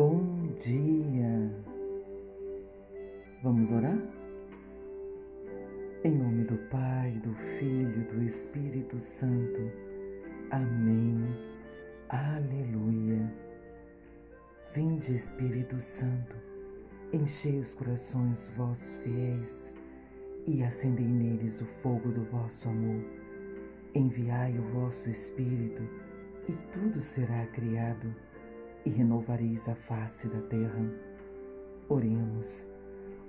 Bom dia! Vamos orar? Em nome do Pai, do Filho do Espírito Santo. Amém. Aleluia. Vinde, Espírito Santo, enchei os corações vossos fiéis e acendei neles o fogo do vosso amor. Enviai o vosso Espírito e tudo será criado e renovareis a face da terra. Oremos,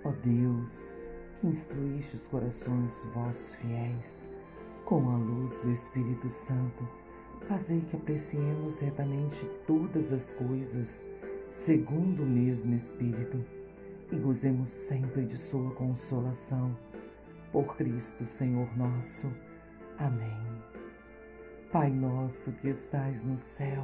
ó Deus, que instruíste os corações vossos fiéis com a luz do Espírito Santo, fazei que apreciemos retamente todas as coisas segundo o mesmo Espírito e gozemos sempre de Sua consolação. Por Cristo, Senhor nosso. Amém. Pai nosso que estais no céu,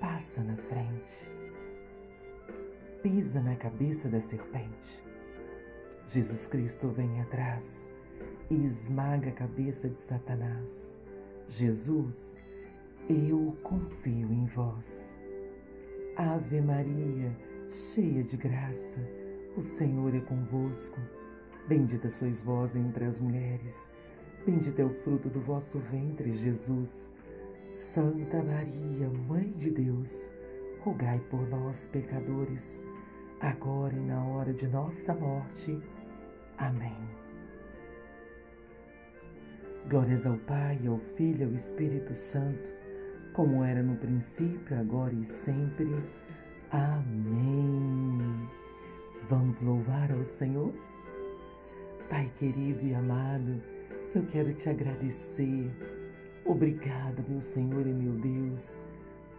passa na frente, pisa na cabeça da serpente. Jesus Cristo vem atrás e esmaga a cabeça de Satanás. Jesus, eu confio em vós. Ave Maria, cheia de graça, o Senhor é convosco. Bendita sois vós entre as mulheres, bendito é o fruto do vosso ventre, Jesus. Santa Maria, Mãe de Deus, rogai por nós, pecadores, agora e na hora de nossa morte. Amém. Glórias ao Pai, ao Filho e ao Espírito Santo, como era no princípio, agora e sempre. Amém. Vamos louvar ao Senhor? Pai querido e amado, eu quero te agradecer. Obrigada, meu Senhor e meu Deus,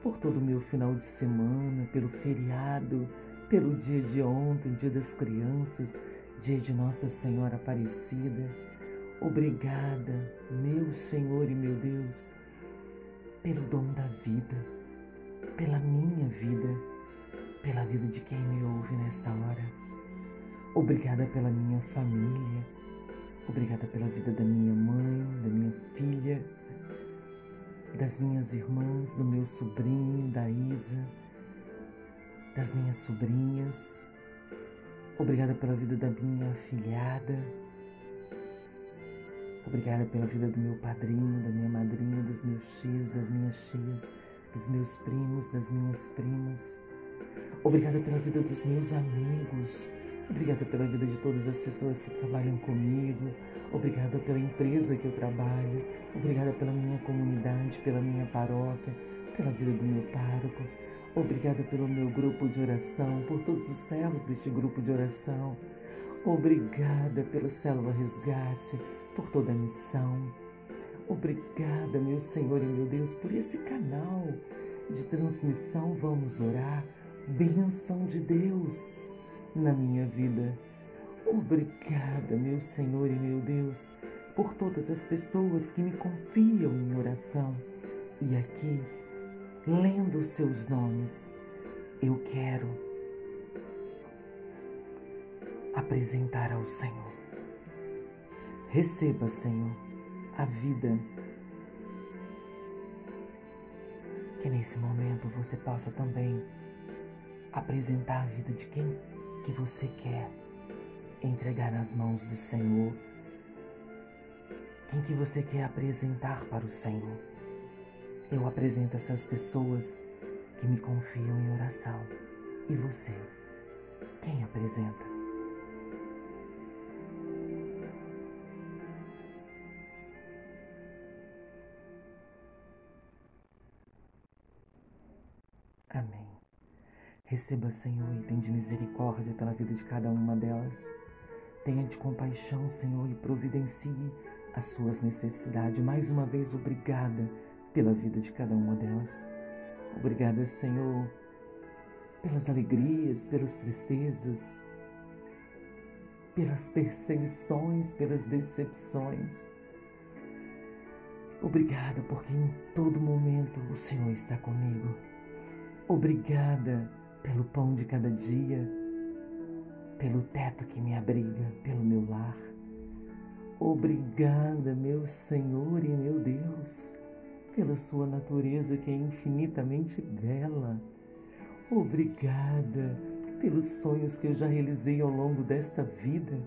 por todo o meu final de semana, pelo feriado, pelo dia de ontem, dia das crianças, dia de Nossa Senhora Aparecida. Obrigada, meu Senhor e meu Deus, pelo dom da vida, pela minha vida, pela vida de quem me ouve nessa hora. Obrigada pela minha família, obrigada pela vida da minha mãe, da minha filha, das minhas irmãs, do meu sobrinho, da Isa, das minhas sobrinhas. Obrigada pela vida da minha afilhada. Obrigada pela vida do meu padrinho, da minha madrinha, dos meus tios, das minhas tias, dos meus primos, das minhas primas. Obrigada pela vida dos meus amigos. Obrigada pela vida de todas as pessoas que trabalham comigo. Obrigada pela empresa que eu trabalho. Obrigada pela minha comunidade, pela minha paróquia, pela vida do meu pároco. Obrigada pelo meu grupo de oração, por todos os céus deste grupo de oração. Obrigada pela célula resgate, por toda a missão. Obrigada, meu Senhor e meu Deus, por esse canal de transmissão. Vamos orar. Bênção de Deus na minha vida. Obrigada, meu Senhor e meu Deus, por todas as pessoas que me confiam em oração. E aqui, lendo os seus nomes, eu quero apresentar ao Senhor. Receba, Senhor, a vida. Que nesse momento você possa também apresentar a vida de quem que você quer entregar nas mãos do Senhor. Quem que você quer apresentar para o Senhor? Eu apresento essas pessoas que me confiam em oração. E você? Quem apresenta? Receba, Senhor, e tenha de misericórdia pela vida de cada uma delas. Tenha de compaixão, Senhor, e providencie as suas necessidades. Mais uma vez, obrigada pela vida de cada uma delas. Obrigada, Senhor, pelas alegrias, pelas tristezas, pelas perseguições, pelas decepções. Obrigada porque em todo momento o Senhor está comigo. Obrigada pelo pão de cada dia, pelo teto que me abriga, pelo meu lar. Obrigada, meu Senhor e meu Deus, pela sua natureza que é infinitamente bela. Obrigada pelos sonhos que eu já realizei ao longo desta vida.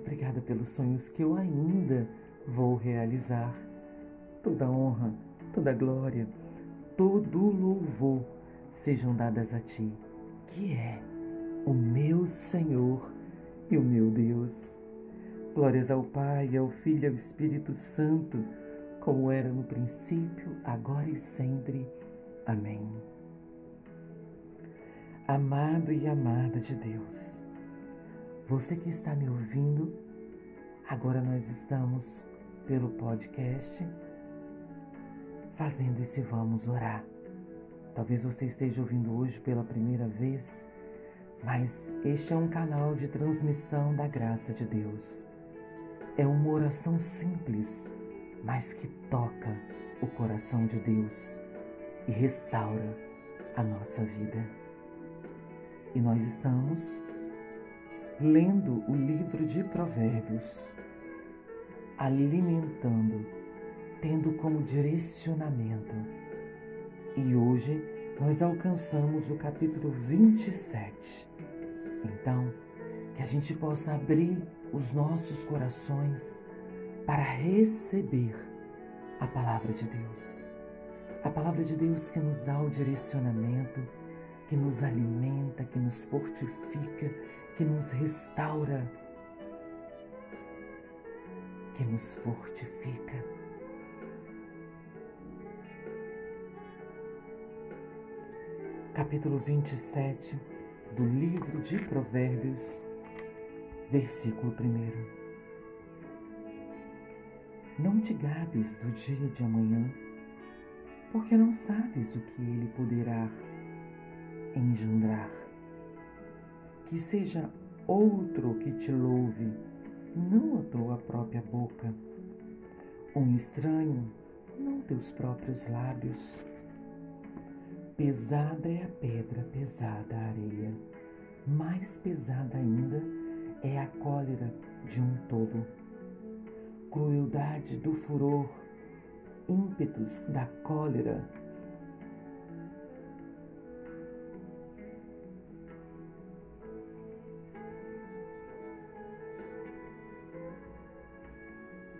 Obrigada pelos sonhos que eu ainda vou realizar. Toda honra, toda glória, todo louvor sejam dadas a Ti, que é o meu Senhor e o meu Deus. Glórias ao Pai, ao Filho e ao Espírito Santo, como era no princípio, agora e sempre. Amém amado e amada de Deus. Você que está me ouvindo, agora nós estamos pelo podcast fazendo esse Vamos Orar. Talvez você esteja ouvindo hoje pela primeira vez, mas este é um canal de transmissão da graça de Deus. É uma oração simples, mas que toca o coração de Deus e restaura a nossa vida. E nós estamos lendo o livro de Provérbios, alimentando, tendo como direcionamento. E hoje nós alcançamos o capítulo 27. Então, que a gente possa abrir os nossos corações para receber a palavra de Deus. A palavra de Deus que nos dá o direcionamento que nos alimenta, que nos fortifica, que nos restaura, que nos fortifica. Capítulo 27 do livro de Provérbios, versículo 1. Não te gabes do dia de amanhã, porque não sabes o que ele poderá engendrar. Que seja outro que te louve, não a tua própria boca. Um estranho, não teus próprios lábios. Pesada é a pedra, pesada a areia. Mais pesada ainda é a cólera de um todo. Crueldade do furor, ímpetos da cólera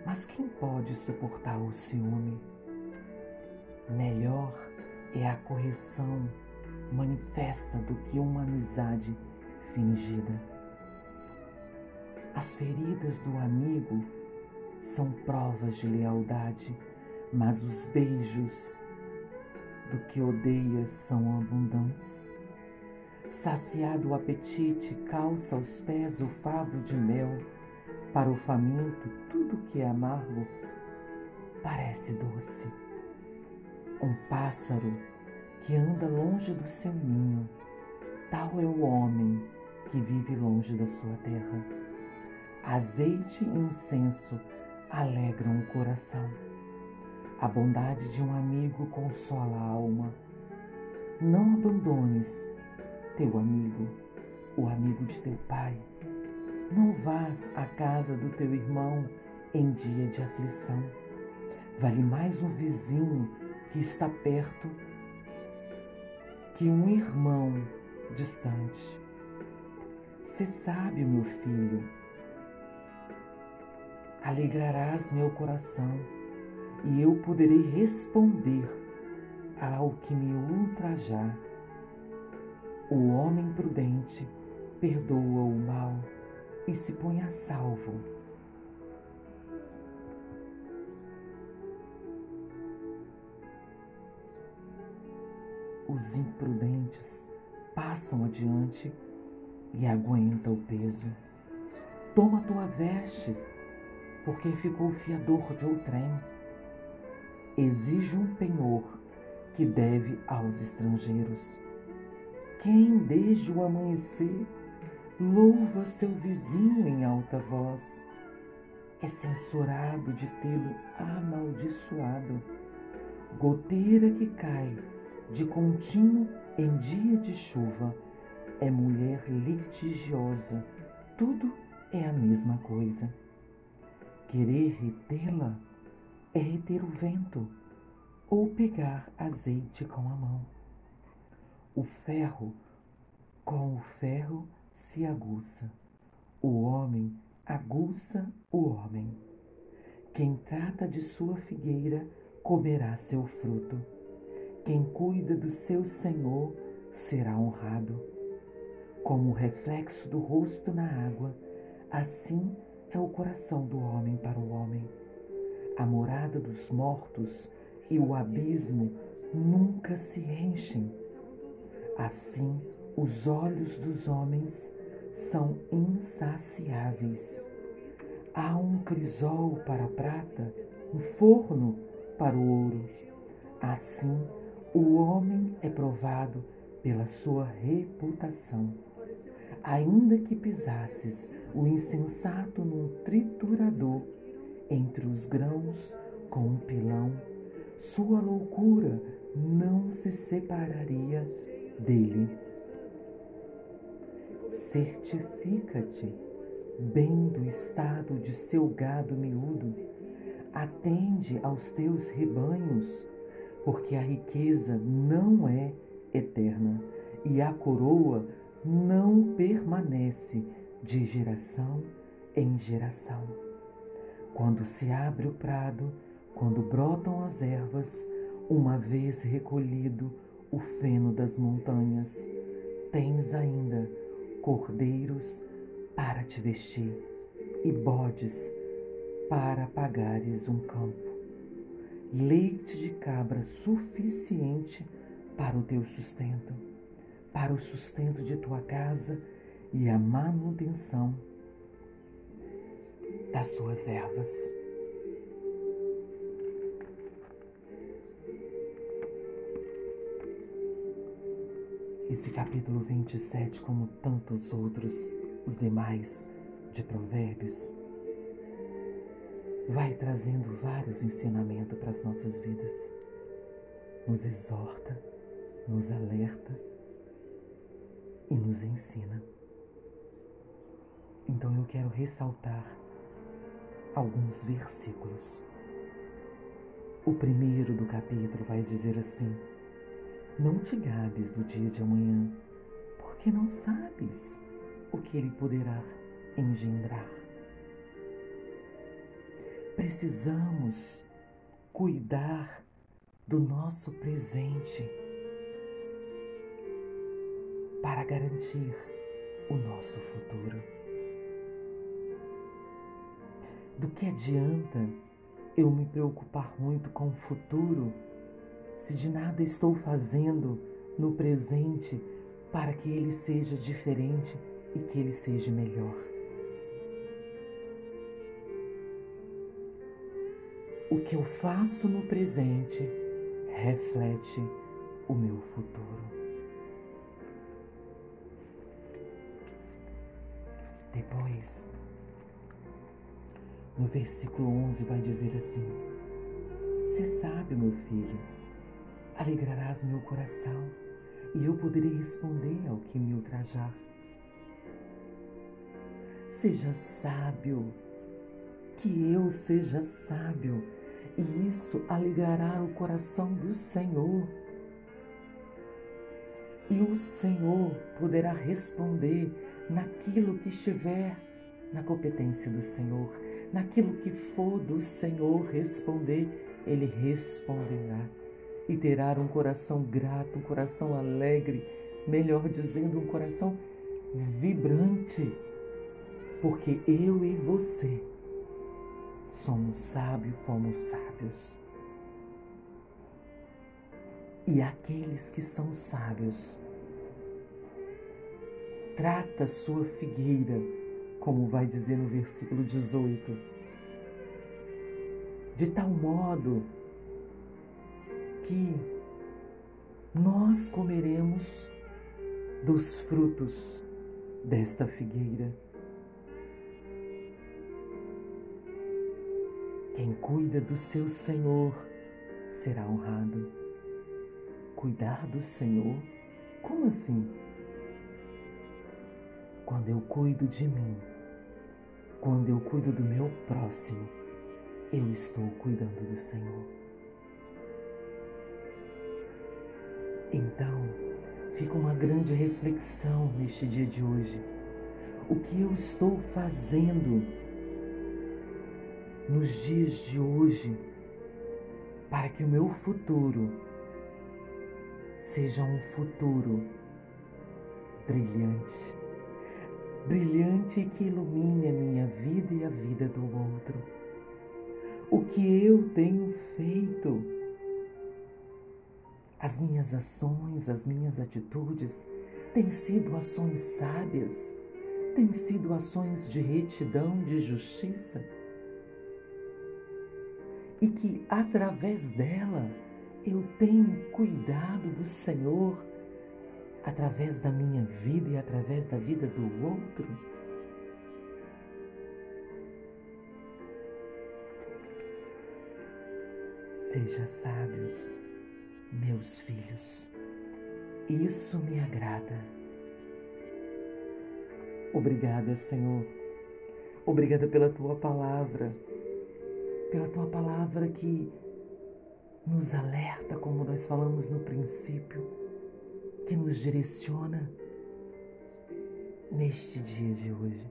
Mas quem pode suportar o ciúme? Melhor é a correção manifesta do que uma amizade fingida. As feridas do amigo são provas de lealdade, mas os beijos do que odeia são abundantes. Saciado o apetite, calça aos pés o favo de mel para o faminto, tudo que é amargo parece doce. Um pássaro que anda longe do seu ninho, tal é o homem que vive longe da sua terra. Azeite e incenso alegram o coração. A bondade de um amigo consola a alma. Não abandones teu amigo, o amigo de teu pai não vás à casa do teu irmão em dia de aflição. Vale mais um vizinho que está perto que um irmão distante. Se sábio, meu filho, alegrarás meu coração e eu poderei responder ao que me ultrajar. O homem prudente perdoa o mal e se põe a salvo. Os imprudentes passam adiante e aguentam o peso. Toma tua veste, porque ficou fiador de outrem. Exige um penhor que deve aos estrangeiros. Quem desde o amanhecer louva seu vizinho em alta voz, é censurado de tê-lo amaldiçoado. Goteira que cai de contínuo em dia de chuva, é mulher litigiosa, tudo é a mesma coisa. Querer retê-la é reter o vento ou pegar azeite com a mão. O ferro com o ferro se aguça, o homem aguça o homem. Quem trata de sua figueira comerá seu fruto. Quem cuida do seu senhor será honrado. Como o reflexo do rosto na água, assim é o coração do homem para o homem. A morada dos mortos e o abismo nunca se enchem. Assim, os olhos dos homens são insaciáveis. Há um crisol para a prata, um forno para o ouro. Assim, o homem é provado pela sua reputação. Ainda que pisasses o insensato num triturador, entre os grãos com um pilão, sua loucura não se separaria dele. Certifica-te bem do estado de seu gado miúdo, atende aos teus rebanhos, porque a riqueza não é eterna e a coroa não permanece de geração em geração. Quando se abre o prado, quando brotam as ervas, uma vez recolhido o feno das montanhas, tens ainda cordeiros para te vestir e bodes para pagares um campo, leite de cabra suficiente para o teu sustento, para o sustento de tua casa e a manutenção das suas ervas. Esse capítulo 27, como tantos outros, os demais de Provérbios, vai trazendo vários ensinamentos para as nossas vidas. Nos exorta, nos alerta e nos ensina. Então eu quero ressaltar alguns versículos. O primeiro do capítulo vai dizer assim: Não te gabes do dia de amanhã, porque não sabes o que ele poderá engendrar. Precisamos cuidar do nosso presente para garantir o nosso futuro. Do que adianta eu me preocupar muito com o futuro se de nada estou fazendo no presente para que ele seja diferente e que ele seja melhor? O que eu faço no presente reflete o meu futuro. Depois, no versículo 11 vai dizer assim: Você sabe, meu filho, alegrarás meu coração e eu poderei responder ao que me ultrajar. Seja sábio, que eu seja sábio, e isso alegrará o coração do Senhor. E o Senhor poderá responder naquilo que estiver na competência do Senhor, naquilo que for do Senhor responder, Ele responderá. E terá um coração grato, um coração alegre, melhor dizendo, um coração vibrante, porque eu e você somos sábios, fomos sábios. E aqueles que são sábios, trata sua figueira como vai dizer no versículo 18. De tal modo que nós comeremos dos frutos desta figueira. Quem cuida do seu Senhor será honrado. Cuidar do Senhor? Como assim? Quando eu cuido de mim, quando eu cuido do meu próximo, eu estou cuidando do Senhor. Então, fica uma grande reflexão neste dia de hoje. O que eu estou fazendo nos dias de hoje para que o meu futuro seja um futuro brilhante. Brilhante que ilumine a minha vida e a vida do outro. O que eu tenho feito, as minhas ações, as minhas atitudes, têm sido ações sábias, têm sido ações de retidão, de justiça e que através dela eu tenho cuidado do Senhor através da minha vida e através da vida do outro. Seja sábios, meus filhos, isso me agrada. Obrigada, Senhor. Obrigada pela tua palavra pela tua palavra que nos alerta, como nós falamos no princípio, que nos direciona neste dia de hoje.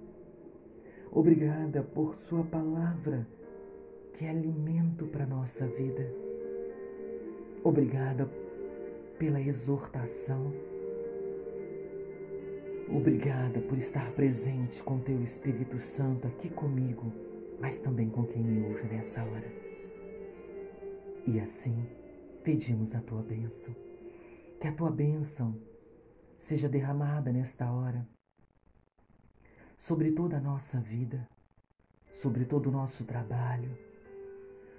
Obrigada por Sua palavra, que é alimento para a nossa vida. Obrigada pela exortação. Obrigada por estar presente com Teu Espírito Santo aqui comigo mas também com quem me ouve nessa hora. E assim pedimos a tua bênção, que a tua bênção seja derramada nesta hora sobre toda a nossa vida, sobre todo o nosso trabalho,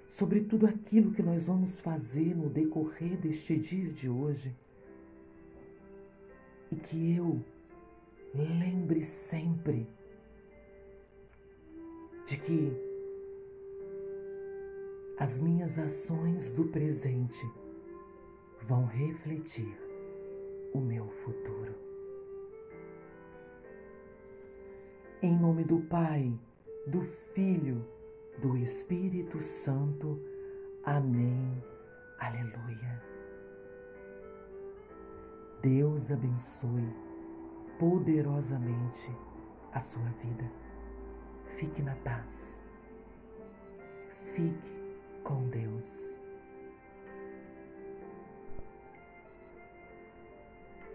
sobre tudo aquilo que nós vamos fazer no decorrer deste dia de hoje. E que eu lembre sempre de que as minhas ações do presente vão refletir o meu futuro. Em nome do Pai, do Filho, do Espírito Santo. Amém. Aleluia. Deus abençoe poderosamente a sua vida. Fique na paz. Fique com Deus.